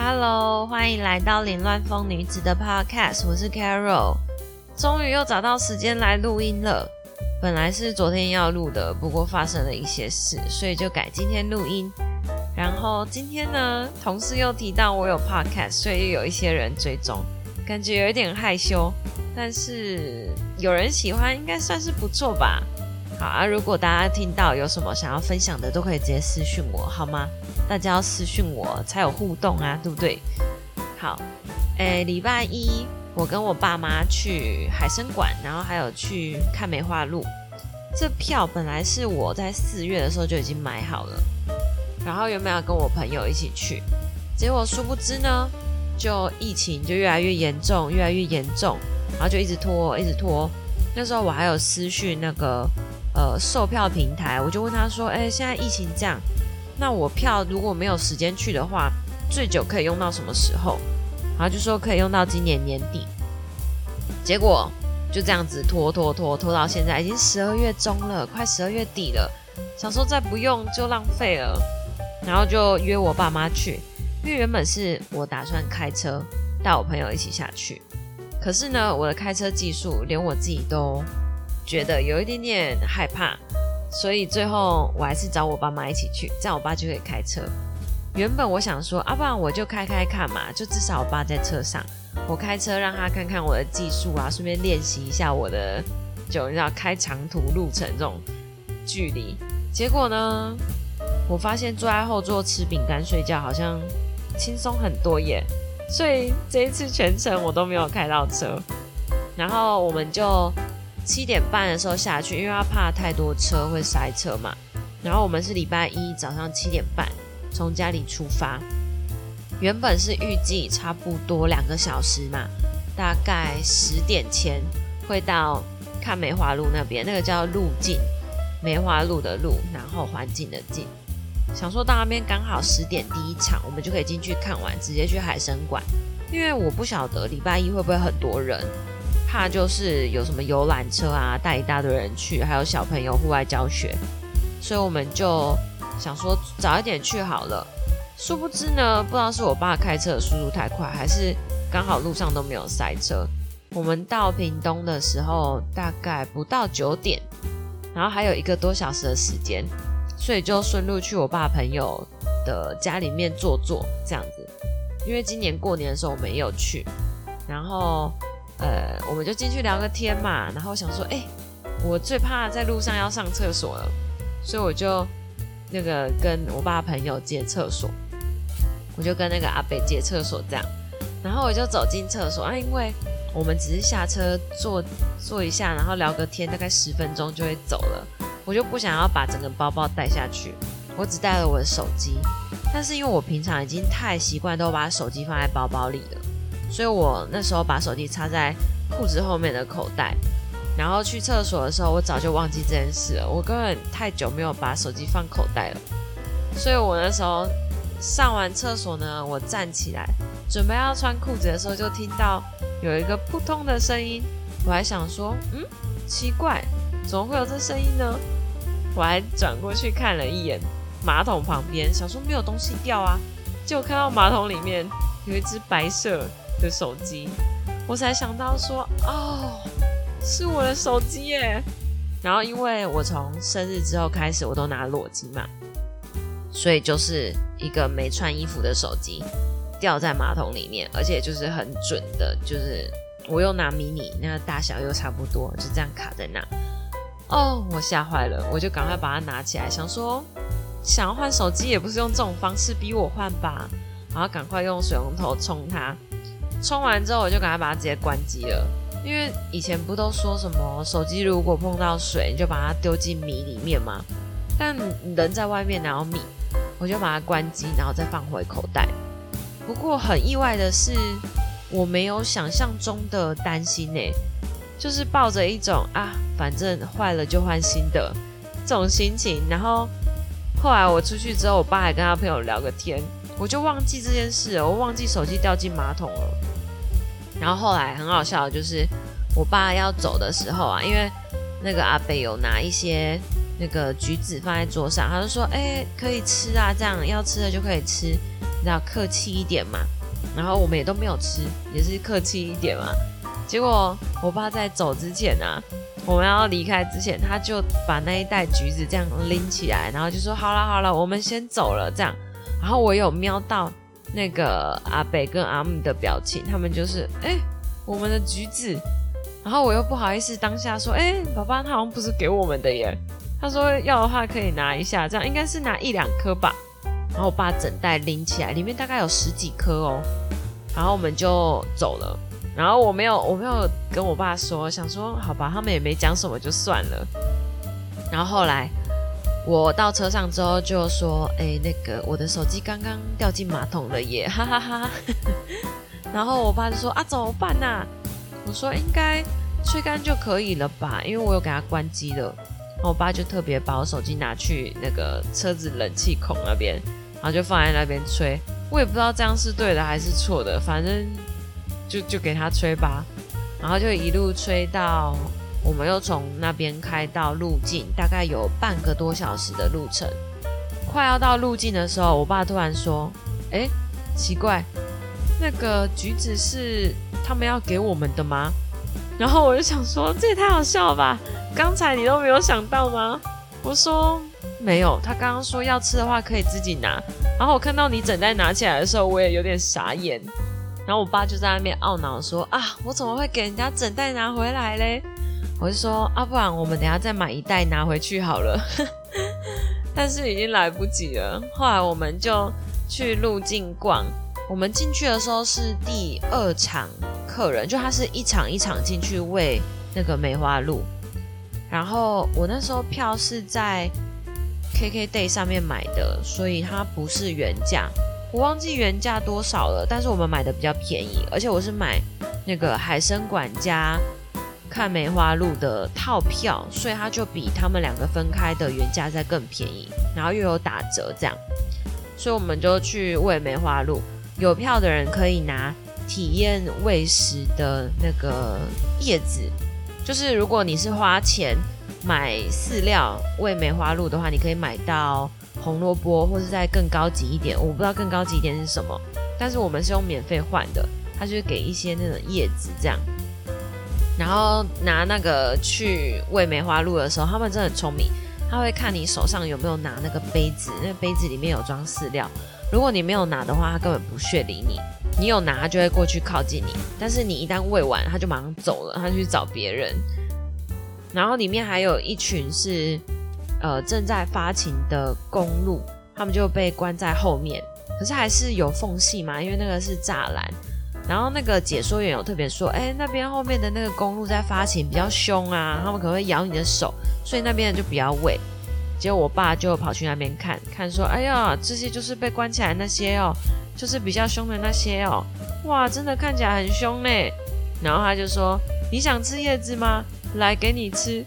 Hello，欢迎来到凌乱风女子的 Podcast，我是 Carol，终于又找到时间来录音了。本来是昨天要录的，不过发生了一些事，所以就改今天录音。然后今天呢，同事又提到我有 Podcast，所以又有一些人追踪，感觉有一点害羞，但是有人喜欢，应该算是不错吧。好啊，如果大家听到有什么想要分享的，都可以直接私讯我，好吗？大家要私讯我才有互动啊，对不对？好，诶，礼拜一我跟我爸妈去海参馆，然后还有去看梅花鹿。这票本来是我在四月的时候就已经买好了，然后原本要跟我朋友一起去，结果殊不知呢，就疫情就越来越严重，越来越严重，然后就一直拖，一直拖。那时候我还有私讯那个。呃，售票平台，我就问他说：“哎，现在疫情这样，那我票如果没有时间去的话，最久可以用到什么时候？”然后就说可以用到今年年底。结果就这样子拖拖拖拖到现在，已经十二月中了，快十二月底了。想说再不用就浪费了，然后就约我爸妈去，因为原本是我打算开车带我朋友一起下去，可是呢，我的开车技术连我自己都。觉得有一点点害怕，所以最后我还是找我爸妈一起去，这样我爸就可以开车。原本我想说，啊，不然我就开开看嘛，就至少我爸在车上，我开车让他看看我的技术啊，顺便练习一下我的，就你知道开长途路程这种距离。结果呢，我发现坐在后座吃饼干睡觉好像轻松很多耶，所以这一次全程我都没有开到车，然后我们就。七点半的时候下去，因为他怕太多车会塞车嘛。然后我们是礼拜一早上七点半从家里出发，原本是预计差不多两个小时嘛，大概十点前会到看梅花鹿那边，那个叫路径，梅花鹿的路，然后环境的境。想说到那边刚好十点第一场，我们就可以进去看完，直接去海参馆。因为我不晓得礼拜一会不会很多人。怕就是有什么游览车啊，带一大堆人去，还有小朋友户外教学，所以我们就想说早一点去好了。殊不知呢，不知道是我爸开车的速度太快，还是刚好路上都没有塞车。我们到屏东的时候大概不到九点，然后还有一个多小时的时间，所以就顺路去我爸朋友的家里面坐坐这样子。因为今年过年的时候我没有去，然后。呃，我们就进去聊个天嘛，然后想说，哎，我最怕在路上要上厕所了，所以我就那个跟我爸朋友借厕所，我就跟那个阿北借厕所这样，然后我就走进厕所啊，因为我们只是下车坐坐一下，然后聊个天，大概十分钟就会走了，我就不想要把整个包包带下去，我只带了我的手机，但是因为我平常已经太习惯都把手机放在包包里了。所以我那时候把手机插在裤子后面的口袋，然后去厕所的时候，我早就忘记这件事了。我根本太久没有把手机放口袋了，所以我那时候上完厕所呢，我站起来准备要穿裤子的时候，就听到有一个扑通的声音。我还想说，嗯，奇怪，怎么会有这声音呢？我还转过去看了一眼马桶旁边，想说没有东西掉啊，结果看到马桶里面有一只白色。的手机，我才想到说，哦，是我的手机耶。然后因为我从生日之后开始，我都拿裸机嘛，所以就是一个没穿衣服的手机掉在马桶里面，而且就是很准的，就是我又拿迷你，那个大小又差不多，就这样卡在那。哦，我吓坏了，我就赶快把它拿起来，想说想要换手机也不是用这种方式逼我换吧，然后赶快用水龙头冲它。充完之后，我就赶快把它直接关机了。因为以前不都说什么手机如果碰到水，你就把它丢进米里面吗？但人在外面哪有米？我就把它关机，然后再放回口袋。不过很意外的是，我没有想象中的担心呢，就是抱着一种啊，反正坏了就换新的这种心情。然后后来我出去之后，我爸还跟他朋友聊个天，我就忘记这件事了，我忘记手机掉进马桶了。然后后来很好笑，就是我爸要走的时候啊，因为那个阿北有拿一些那个橘子放在桌上，他就说：“哎，可以吃啊，这样要吃的就可以吃。”你知道客气一点嘛。然后我们也都没有吃，也是客气一点嘛。结果我爸在走之前啊，我们要离开之前，他就把那一袋橘子这样拎起来，然后就说：“好了好了，我们先走了。”这样。然后我有瞄到那个阿北跟阿姆的表情，他们就是：“哎，我们的橘子。”然后我又不好意思当下说：“哎，爸爸，他好像不是给我们的耶。”他说：“要的话可以拿一下，这样应该是拿一两颗吧。”然后我爸整袋拎起来，里面大概有十几颗哦。然后我们就走了。然后我没有，我没有跟我爸说，想说好吧，他们也没讲什么，就算了。然后后来我到车上之后就说：“哎，那个我的手机刚刚掉进马桶了耶，哈哈哈。”然后我爸就说：“啊，怎么办呐？”我说：“应该吹干就可以了吧，因为我有给它关机了。”然后我爸就特别把我手机拿去那个车子冷气孔那边。然后就放在那边吹，我也不知道这样是对的还是错的，反正就就给他吹吧。然后就一路吹到我们又从那边开到路径，大概有半个多小时的路程。快要到路径的时候，我爸突然说：“哎，奇怪，那个橘子是他们要给我们的吗？” 然后我就想说：“这也太好笑了吧！刚才你都没有想到吗？”我说。没有，他刚刚说要吃的话可以自己拿。然后我看到你整袋拿起来的时候，我也有点傻眼。然后我爸就在那边懊恼说：“啊，我怎么会给人家整袋拿回来嘞？”我就说：“啊，不然我们等下再买一袋拿回去好了。”但是已经来不及了。后来我们就去路径逛。我们进去的时候是第二场客人，就他是一场一场进去喂那个梅花鹿。然后我那时候票是在。KKday 上面买的，所以它不是原价，我忘记原价多少了。但是我们买的比较便宜，而且我是买那个海参馆加看梅花鹿的套票，所以它就比他们两个分开的原价再更便宜，然后又有打折这样，所以我们就去喂梅花鹿。有票的人可以拿体验喂食的那个叶子，就是如果你是花钱。买饲料喂梅花鹿的话，你可以买到红萝卜，或者再更高级一点。我不知道更高级一点是什么，但是我们是用免费换的，他就是给一些那种叶子这样。然后拿那个去喂梅花鹿的时候，他们真的很聪明，他会看你手上有没有拿那个杯子，那杯子里面有装饲料。如果你没有拿的话，他根本不屑理你；你有拿，他就会过去靠近你。但是你一旦喂完，他就马上走了，他去找别人。然后里面还有一群是，呃，正在发情的公鹿，他们就被关在后面，可是还是有缝隙嘛，因为那个是栅栏。然后那个解说员有特别说，哎，那边后面的那个公鹿在发情比较凶啊，他们可能会咬你的手，所以那边就不要喂。结果我爸就跑去那边看看，说，哎呀，这些就是被关起来那些哦，就是比较凶的那些哦，哇，真的看起来很凶呢。然后他就说，你想吃叶子吗？来给你吃，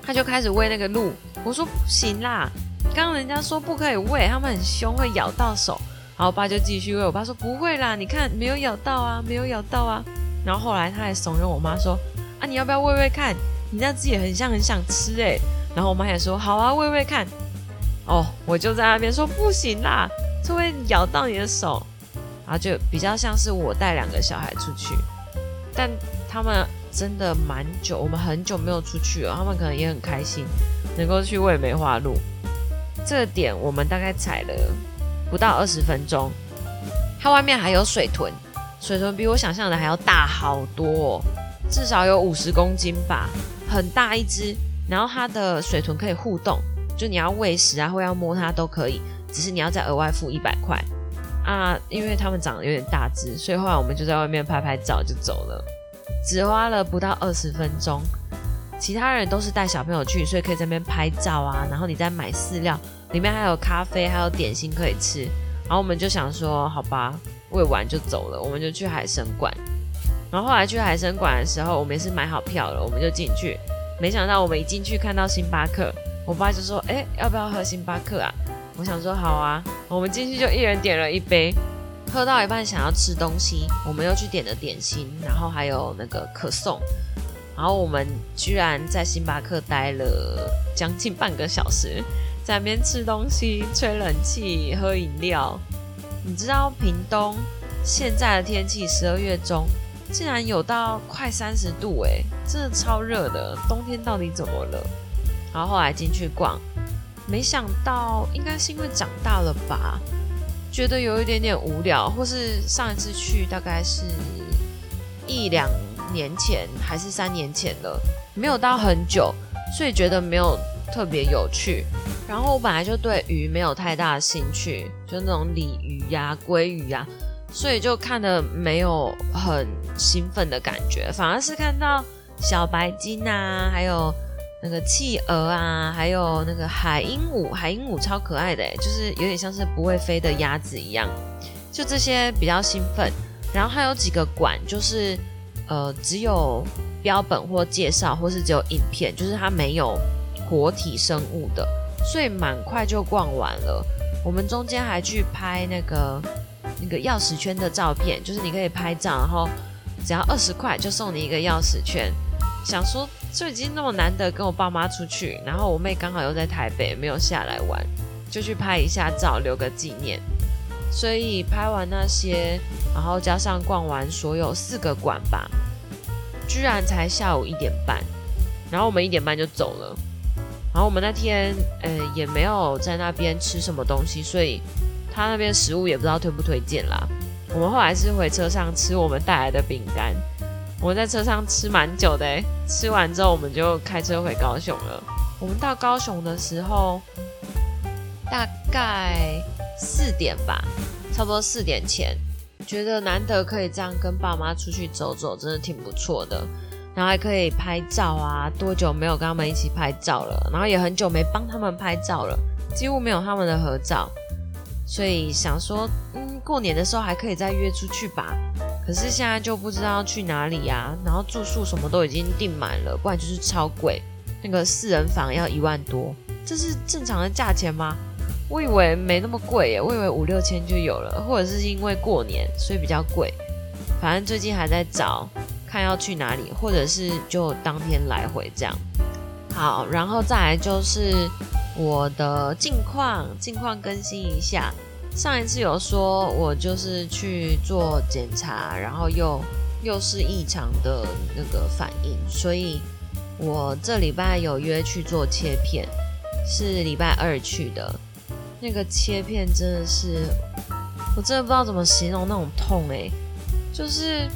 他就开始喂那个鹿。我说不行啦，刚刚人家说不可以喂，他们很凶，会咬到手。然后我爸就继续喂，我爸说不会啦，你看没有咬到啊，没有咬到啊。然后后来他还怂恿我妈说啊，你要不要喂喂看？你那只也很像很想吃哎。然后我妈也说好啊，喂喂看。哦，我就在那边说不行啦，这会咬到你的手。然后就比较像是我带两个小孩出去，但他们。真的蛮久，我们很久没有出去了。他们可能也很开心，能够去喂梅花鹿。这点我们大概踩了不到二十分钟。它外面还有水豚，水豚比我想象的还要大好多，至少有五十公斤吧，很大一只。然后它的水豚可以互动，就你要喂食啊，或要摸它都可以，只是你要再额外付一百块啊。因为它们长得有点大只，所以后来我们就在外面拍拍照就走了。只花了不到二十分钟，其他人都是带小朋友去，所以可以在那边拍照啊。然后你再买饲料，里面还有咖啡，还有点心可以吃。然后我们就想说，好吧，喂完就走了，我们就去海参馆。然后后来去海参馆的时候，我们也是买好票了，我们就进去。没想到我们一进去看到星巴克，我爸就说：“哎，要不要喝星巴克啊？”我想说：“好啊。”我们进去就一人点了一杯。喝到一半想要吃东西，我们又去点了点心，然后还有那个可颂，然后我们居然在星巴克待了将近半个小时，在那边吃东西、吹冷气、喝饮料，你知道屏东现在的天气，十二月中竟然有到快三十度，哎，真的超热的。冬天到底怎么了？然后后来进去逛，没想到应该是因为长大了吧，觉得有一点点无聊，或是上一次去大概是一两年前还是三年前了，没有到很久，所以觉得没有特别有趣。然后我本来就对鱼没有太大的兴趣，就那种鲤鱼呀、鲑鱼呀，所以就看的没有很兴奋的感觉，反而是看到小白鲸啊，还有那个企鹅啊，还有那个海鹦鹉，海鹦鹉超可爱的，就是有点像是不会飞的鸭子一样，就这些比较兴奋。然后还有几个馆，就是呃只有标本或介绍，或是只有影片，就是它没有活体生物的。所以蛮快就逛完了。我们中间还去拍那个那个钥匙圈的照片，就是你可以拍照，然后只要二十块就送你一个钥匙圈。想说就已经那么难得跟我爸妈出去，然后我妹刚好又在台北没有下来玩，就去拍一下照留个纪念。所以拍完那些，然后加上逛完所有四个馆吧，居然才下午一点半，然后我们一点半就走了。然后我们那天，呃，也没有在那边吃什么东西，所以他那边食物也不知道推不推荐啦。我们后来是回车上吃我们带来的饼干，我们在车上吃蛮久的，吃完之后我们就开车回高雄了。我们到高雄的时候大概四点吧，差不多四点前，觉得难得可以这样跟爸妈出去走走，真的挺不错的。然后还可以拍照啊！多久没有跟他们一起拍照了？然后也很久没帮他们拍照了，几乎没有他们的合照。所以想说，嗯，过年的时候还可以再约出去吧。可是现在就不知道去哪里呀。然后住宿什么都已经订满了，不然就是超贵。那个四人房要一万多，这是正常的价钱吗？我以为没那么贵耶，我以为五六千就有了，或者是因为过年所以比较贵。反正最近还在找。看要去哪里，或者是就当天来回这样。好，然后再来就是我的近况，近况更新一下。上一次有说我就是去做检查，然后又又是异常的那个反应，所以我这礼拜有约去做切片，是礼拜二去的。那个切片真的是，我真的不知道怎么形容那种痛诶，就是。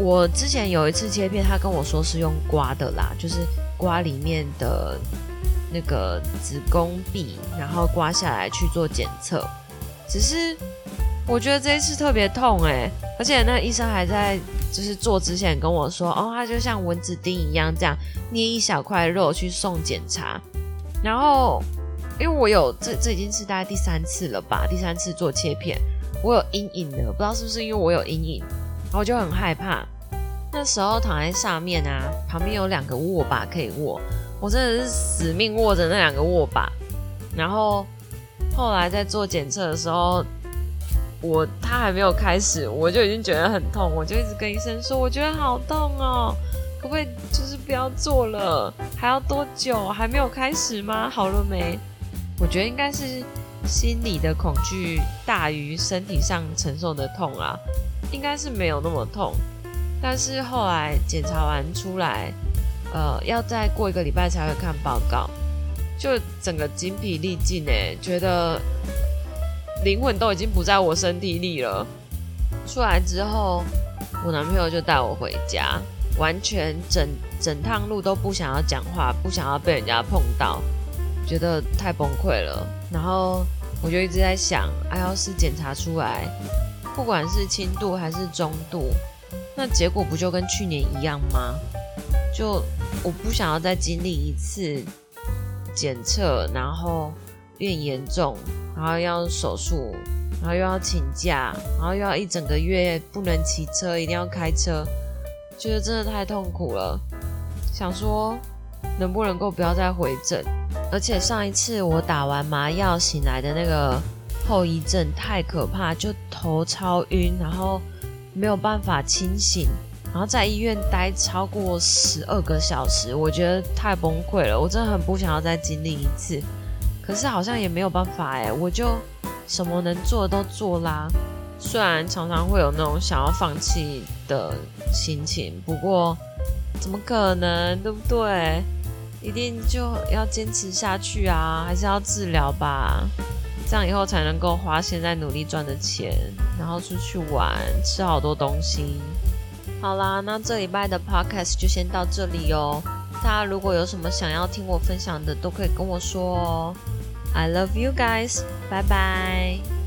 我之前有一次切片，他跟我说是用刮的啦，就是刮里面的那个子宫壁，然后刮下来去做检测。只是我觉得这一次特别痛诶，而且那医生还在就是做之前跟我说，哦，他就像蚊子叮一样，这样捏一小块肉去送检查。然后因为我有这这已经是大概第三次了吧，第三次做切片，我有阴影的，不知道是不是因为我有阴影。然后我就很害怕，那时候躺在上面啊，旁边有两个握把可以握，我真的是死命握着那两个握把。然后后来在做检测的时候，我他还没有开始，我就已经觉得很痛，我就一直跟医生说，我觉得好痛哦，可不可以就是不要做了？还要多久？还没有开始吗？好了没？我觉得应该是心理的恐惧大于身体上承受的痛啊。应该是没有那么痛，但是后来检查完出来，呃，要再过一个礼拜才会看报告，就整个精疲力尽哎，觉得灵魂都已经不在我身体里了。出来之后，我男朋友就带我回家，完全整整趟路都不想要讲话，不想要被人家碰到，觉得太崩溃了。然后我就一直在想，哎，要是检查出来。不管是轻度还是中度，那结果不就跟去年一样吗？就我不想要再经历一次检测，然后变严重，然后要手术，然后又要请假，然后又要一整个月不能骑车，一定要开车，觉得真的太痛苦了。想说能不能够不要再回诊？而且上一次我打完麻药醒来的那个。后遗症太可怕，就头超晕，然后没有办法清醒，然后在医院待超过十二个小时，我觉得太崩溃了。我真的很不想要再经历一次，可是好像也没有办法哎，我就什么能做都做啦。虽然常常会有那种想要放弃的心情，不过怎么可能，对不对？一定就要坚持下去啊，还是要治疗吧，这样以后才能够花现在努力赚的钱，然后出去玩，吃好多东西。好啦，那这礼拜的 podcast 就先到这里哦。大家如果有什么想要听我分享的，都可以跟我说哦。I love you guys，拜拜。